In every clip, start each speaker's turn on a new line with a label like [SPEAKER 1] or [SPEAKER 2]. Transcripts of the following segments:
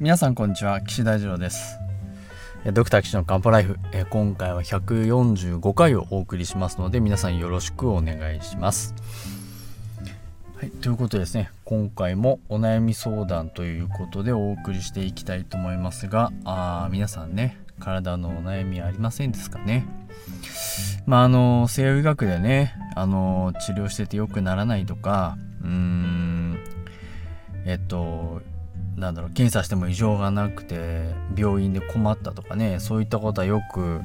[SPEAKER 1] 皆さんこんにちは岸大二郎です。ドクター岸の漢方ライフ。今回は145回をお送りしますので皆さんよろしくお願いします。はい、ということでですね今回もお悩み相談ということでお送りしていきたいと思いますがあ皆さんね体のお悩みありませんですかね？まああの西洋医学でねあの治療してて良くならないとかうーんえっとなんだろう検査しても異常がなくて病院で困ったとかねそういったことはよく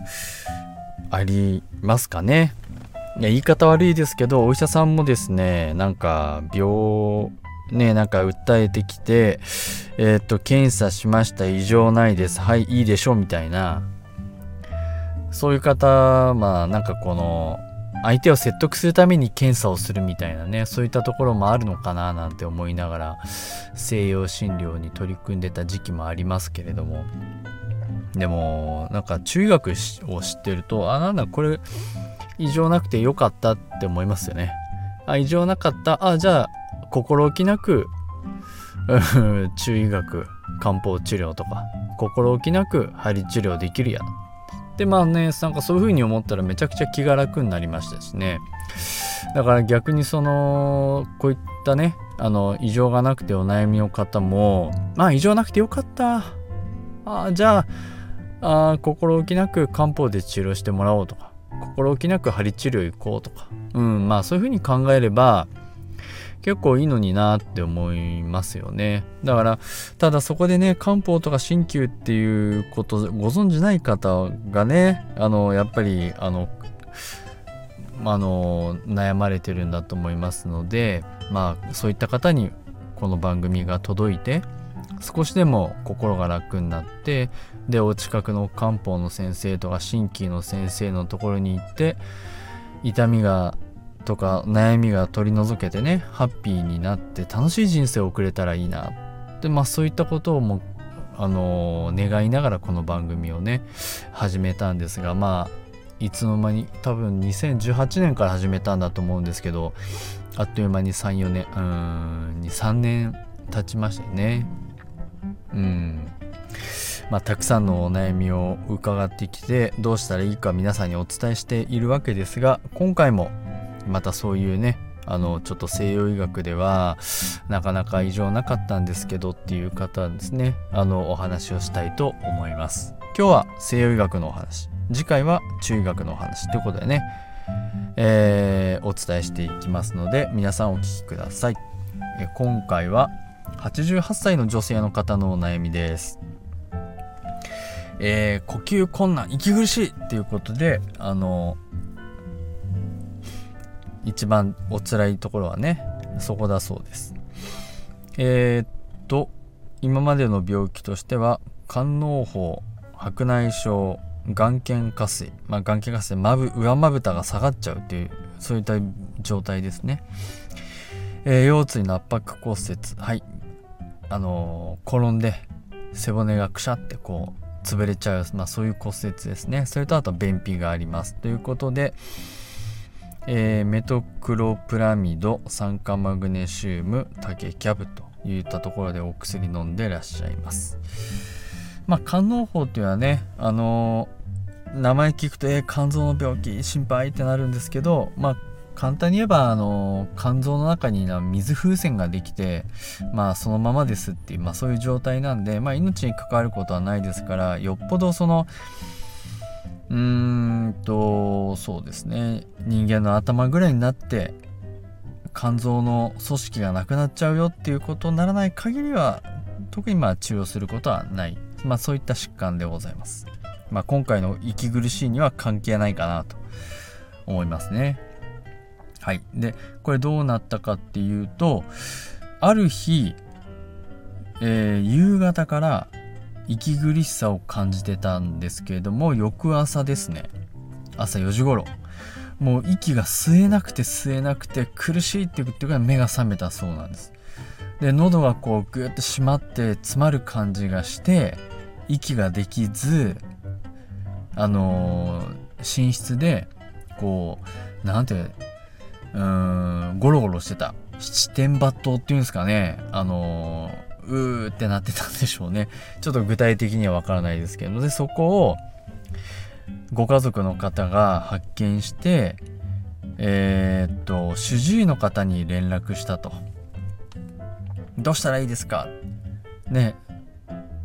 [SPEAKER 1] ありますかね。いや言い方悪いですけどお医者さんもですねなんか病ねなんか訴えてきてえっ、と検査しました異常ないですはいいいでしょうみたいな。そういう方まあなんかこの相手を説得するために検査をするみたいなねそういったところもあるのかななんて思いながら西洋診療に取り組んでた時期もありますけれども。でもなんか中医学を知ってるとあなんだこれ異常なくてよかったって思いますよね。あ異常なかった。あじゃあ心置きなく 中医学漢方治療とか心置きなく針治療できるやでまあねなんかそういう風に思ったらめちゃくちゃ気が楽になりましたしね。だから逆にそのこういったねあの異常がなくてお悩みの方もまあ異常なくてよかった。あじゃああ心置きなく漢方で治療してもらおうとか心置きなく針治療行こうとか。うんまあそういう風に考えれば結構いいのになって思いますよね。だからただそこでね漢方とか鍼灸っていうことご存じない方がねあのやっぱりあのあの悩まれてるんだと思いますのでまあそういった方にこの番組が届いて少しでも心が楽になってでお近くの漢方の先生とか鍼灸の先生のところに行って痛みがとか悩みが取り除けてねハッピーになって楽しい人生を送れたらいいな。でまあそういったことをもあの、願いながらこの番組をね始めたんですがまあいつの間に多分2018年から始めたんだと思うんですけどあっという間に34年うん23年経ちましたね。うん。まあ、たくさんのお悩みを伺ってきてどうしたらいいか皆さんにお伝えしているわけですが今回もまたそういうねあのちょっと西洋医学ではなかなか異常なかったんですけどっていう方ですね。あのお話をしたいと思います。今日は西洋医学のお話。次回は中医学のお話ということでね、えー、お伝えしていきますので皆さんお聞きください。今回は88歳の女性の方のお悩みです。えー、呼吸困難息苦しいっていうことであの一番お辛いところはねそこだそうです。えー、っと今までの病気としては肝嚢胞白内障眼瞼下垂、まあ、眼瞼下垂まぶ上まぶたが下がっちゃうっていうそういった状態ですね、えー、腰椎の圧迫骨折はい。あのー、転んで背骨がくしゃってこう潰れちゃう、まあ、そういう骨折ですね。それとあと便秘があります。ということで、えー、メトクロプラミド酸化マグネシウム竹キャブといったところでお薬飲んでらっしゃいます。まあ肝嚢胞っていうのはねあのー、名前聞くとえー、肝臓の病気心配ってなるんですけどまあ簡単に言えばあの肝臓の中に水風船ができてまあそのままですっていう、まあ、そういう状態なんで、まあ、命に関わることはないですからよっぽどそのうーんとそうですね。人間の頭ぐらいになって肝臓の組織がなくなっちゃうよっていうことにならない限りは特にまあ治療することはない、まあ、そういった疾患でございます、まあ、今回の息苦しいには関係ないかなと思いますね。はい。でこれどうなったかっていうとある日、えー、夕方から息苦しさを感じてたんですけれども翌朝ですね。朝4時頃。もう息が吸えなくて吸えなくて苦しいって言ってから目が覚めたそうなんです。で喉がこうグッと締まって詰まる感じがして息ができずあのー、寝室でこうなんてうーんゴロゴロしてた。七点抜刀っていうんですかね。あのーうーってなってたんでしょうね。ちょっと具体的にはわからないですけど。でそこをご家族の方が発見してえー、っと主治医の方に連絡したと。どうしたらいいですか？ね。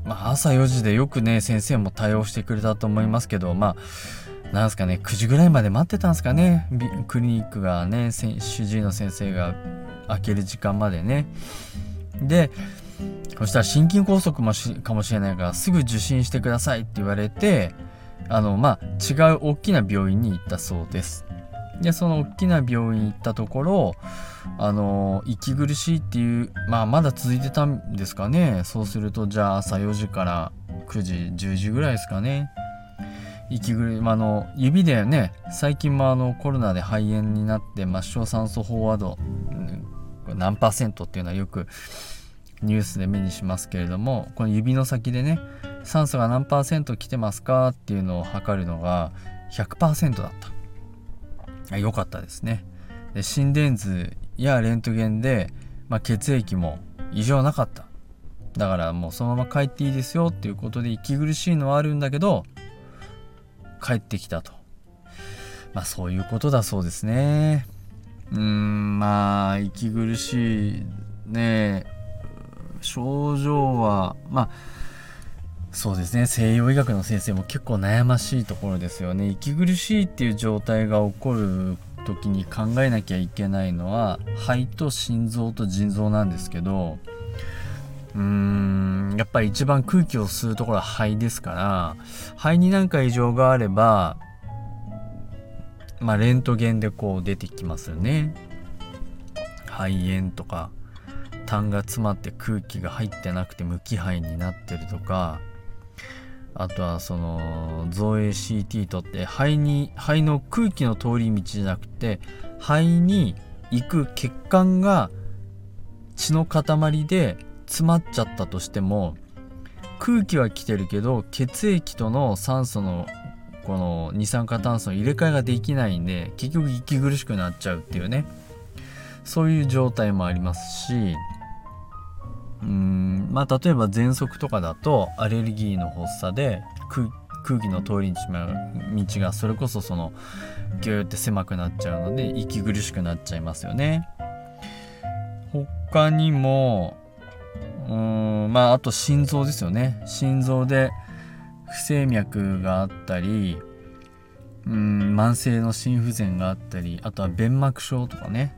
[SPEAKER 1] まあ朝4時でよくね先生も対応してくれたと思いますけど。まあなんすかね9時ぐらいまで待ってたんですかね。クリニックがね主治医の先生が開ける時間までね。でそしたら心筋梗塞もしかもしれないからすぐ受診してくださいって言われてあのまあ違う大きな病院に行ったそうです。でその大きな病院行ったところあの息苦しいっていうまあまだ続いてたんですかね。そうするとじゃあ朝4時から9時10時ぐらいですかね。息苦し、まあ、の指でね最近もあのコロナで肺炎になって末梢酸素飽和度何パーセントっていうのはよくニュースで目にしますけれどもこの指の先でね酸素が何パーセント来てますかっていうのを測るのが100%だった。良かったですね。で心電図やレントゲンで、まあ、血液も異常なかった。だからもうそのまま帰っていいですよっていうことで息苦しいのはあるんだけど帰ってきたと。まあそういうことだそうですね。うーんまあ息苦しいね。え症状はまあそうですね。西洋医学の先生も結構悩ましいところですよね。息苦しいっていう状態が起こる時に考えなきゃいけないのは肺と心臓と腎臓なんですけどうーんやっぱり一番空気を吸うところは肺ですから肺に何か異常があればまあレントゲンでこう出てきますよね。肺炎とか。痰が詰まって空気が入ってなくて無気肺になってるとかあとはその造影 CT とって肺に肺の空気の通り道じゃなくて肺に行く血管が血の塊で詰まっちゃったとしても空気は来てるけど血液との酸素のこの二酸化炭素の入れ替えができないんで結局息苦しくなっちゃうっていうね。そういう状態もありますしうんまあ例えば喘息とかだとアレルギーの発作で空気の通り道がそれこそそのギューって狭くなっちゃうので息苦しくなっちゃいますよね。他にもうんまああと心臓ですよね心臓で不整脈があったりうん慢性の心不全があったりあとは弁膜症とかね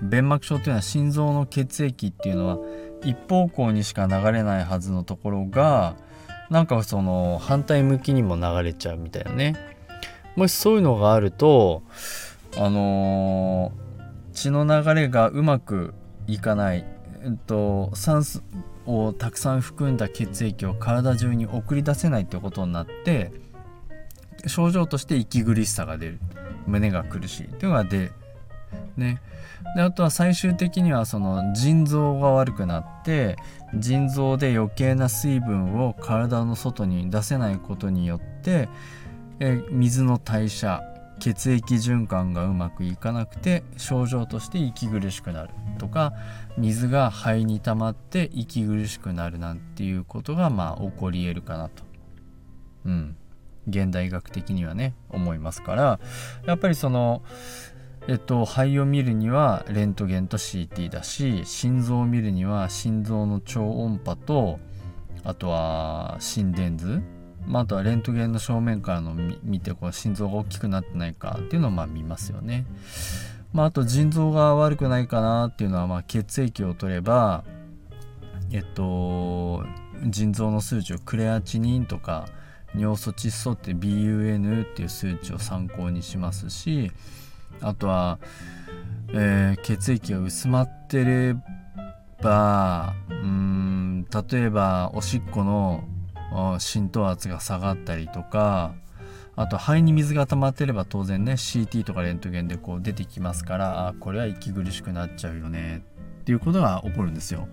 [SPEAKER 1] 弁膜症っていうのは心臓の血液っていうのは一方向にしか流れないはずのところがなんかその反対向きにも流れちゃうみたいなね。もしそういうのがあるとあのー、血の流れがうまくいかない、えっと、酸素をたくさん含んだ血液を体中に送り出せないってことになって症状として息苦しさが出る。胸が苦しい。っていうのが出ねであとは最終的にはその腎臓が悪くなって腎臓で余計な水分を体の外に出せないことによってえ水の代謝血液循環がうまくいかなくて症状として息苦しくなるとか水が肺に溜まって息苦しくなるなんていうことがまあ起こり得るかなと。うん現代医学的にはね思いますからやっぱりそのえっと、肺を見るにはレントゲンと CT だし心臓を見るには心臓の超音波とあとは心電図、まあ、あとはレントゲンの正面からの見てこう心臓が大きくなってないかっていうのをまあ見ますよね。まあ、あと腎臓が悪くないかなっていうのはまあ血液を取ればえっと腎臓の数値をクレアチニンとか尿素窒素って BUN っていう数値を参考にしますしあとは、えー、血液が薄まってればうん例えばおしっこの浸透圧が下がったりとかあと肺に水が溜まってれば当然ね CT とかレントゲンでこう出てきますからあこれは息苦しくなっちゃうよねっていうことが起こるんですよ。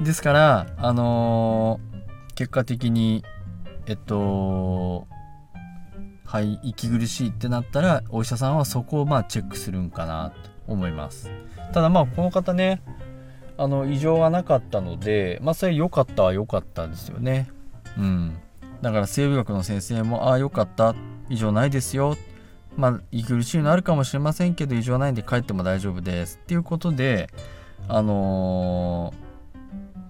[SPEAKER 1] ですからあのー、結果的にえっとはい息苦しいってなったらお医者さんはそこをまあチェックするんかなと思います。ただまあこの方ねあの異常がなかったのでまあそれ良かったは良かったですよね。うん。だから生物学の先生もああ良かった。異常ないですよ。まあ息苦しいのあるかもしれませんけど異常ないんで帰っても大丈夫です。っていうことであの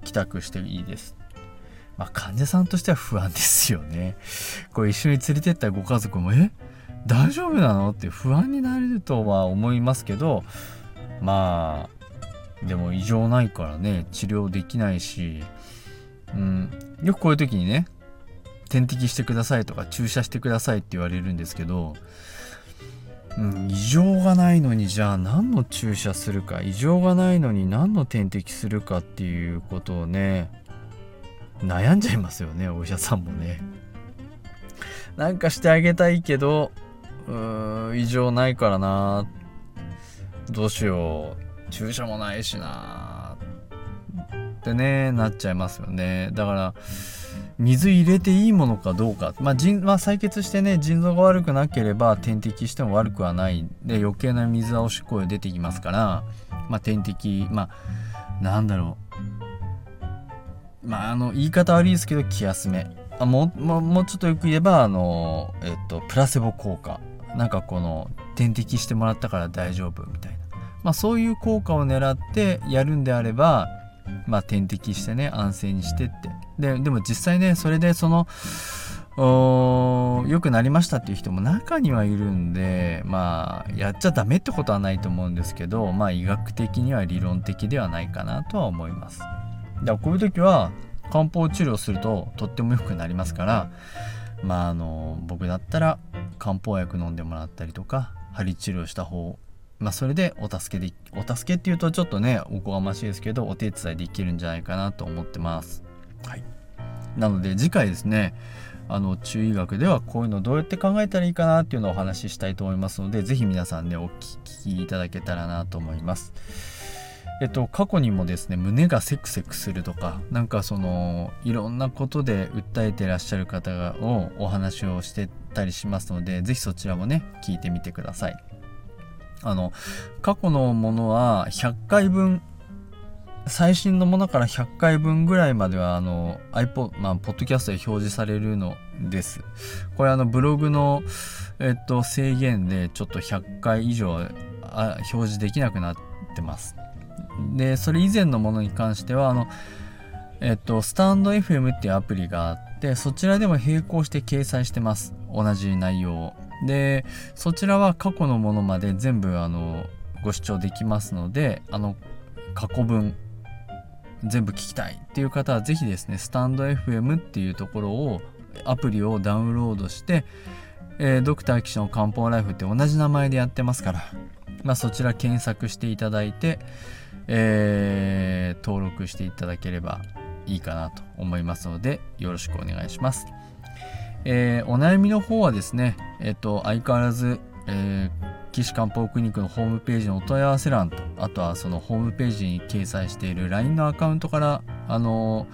[SPEAKER 1] ー、帰宅していいです。まあ、患者さんとしては不安ですよね。これ一緒に連れてったご家族も、え？大丈夫なの？って不安になれるとは思いますけど、まあ、でも異常ないからね、治療できないし、うん、よくこういう時にね、点滴してくださいとか注射してくださいって言われるんですけど、うん、異常がないのにじゃあ何の注射するか異常がないのに何の点滴するかっていうことをね悩んじゃいますよねお医者さんもね。なんかしてあげたいけどうーん異常ないからな。どうしよう。注射もないしな。ってねなっちゃいますよね。だから水入れていいものかどうか、まあ腎まあ、採血してね腎臓が悪くなければ点滴しても悪くはない。で余計な水はおしっこで出てきますから、まあ、点滴まあなんだろう。まああの言い方悪いですけど気休め。あもうもうちょっとよく言えばあの、えっと、プラセボ効果。なんかこの点滴してもらったから大丈夫みたいな、まあ、そういう効果を狙ってやるんであればまあ、点滴してね安静にしてって。ででも実際ねそれでその良くなりましたっていう人も中にはいるんでまあやっちゃダメってことはないと思うんですけどまあ医学的には理論的ではないかなとは思います。だからこういう時は漢方治療するととっても良くなりますからまああの僕だったら漢方薬飲んでもらったりとか針治療した方まあ、それでお助けでお助けっていうとちょっとねおこがましいですけどお手伝いできるんじゃないかなと思ってます。はい、なので次回ですねあの中医学ではこういうのどうやって考えたらいいかなっていうのをお話ししたいと思いますので是非皆さんねお聞きいただけたらなと思います。えっと、過去にもですね胸がセクセクするとかなんかそのいろんなことで訴えてらっしゃる方がをお話をしてたりしますので是非そちらもね聞いてみてください。あの過去のものは100回分最新のものから100回分ぐらいまでは iPod、まあ、ポッドキャストで表示されるのです。これあのブログの、えっと、制限でちょっと100回以上あ表示できなくなってます。で、それ以前のものに関してはあの、えっと、スタンド FM っていうアプリがあって、そちらでも並行して掲載してます。同じ内容を。でそちらは過去のものまで全部あのご視聴できますのであの過去分全部聞きたいっていう方は是非ですねスタンド FM っていうところをアプリをダウンロードして、えー、ドクター騎士の漢方ライフって同じ名前でやってますから、まあ、そちら検索していただいて、えー、登録していただければいいかなと思いますのでよろしくお願いします。えー、お悩みの方はですね、えっ、と、相変わらず、えー、岸漢方クリニックのホームページのお問い合わせ欄と、あとはそのホームページに掲載している LINE のアカウントから、あの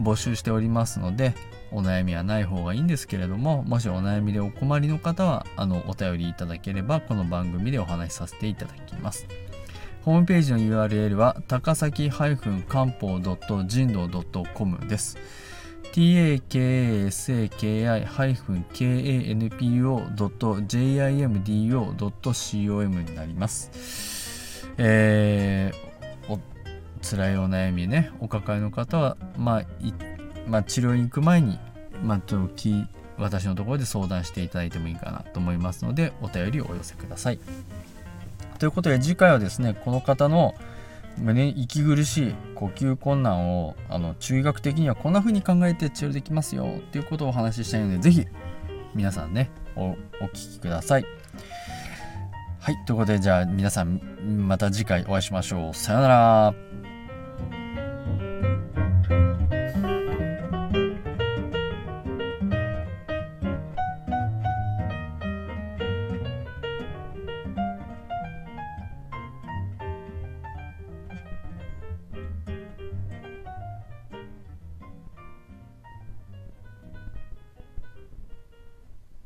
[SPEAKER 1] ー、募集しておりますので、お悩みはない方がいいんですけれども、もしお悩みでお困りの方は、あの、お便りいただければ、この番組でお話しさせていただきます。ホームページの URL は、高崎漢方人道 .com です。takasaki-kanpo.jimdo.com になります。えー、お辛いお悩みね、お抱えの方は、まあ、まあ、治療に行く前に、まあ、ちょっと私のところで相談していただいてもいいかなと思いますので、お便りをお寄せください。ということで、次回はですね、この方の胸息苦しい呼吸困難をあの中医学的にはこんな風に考えて治療できますよっていうことをお話ししたいので是非皆さんねおお聞きください。はいということでじゃあ皆さんまた次回お会いしましょう。さようなら。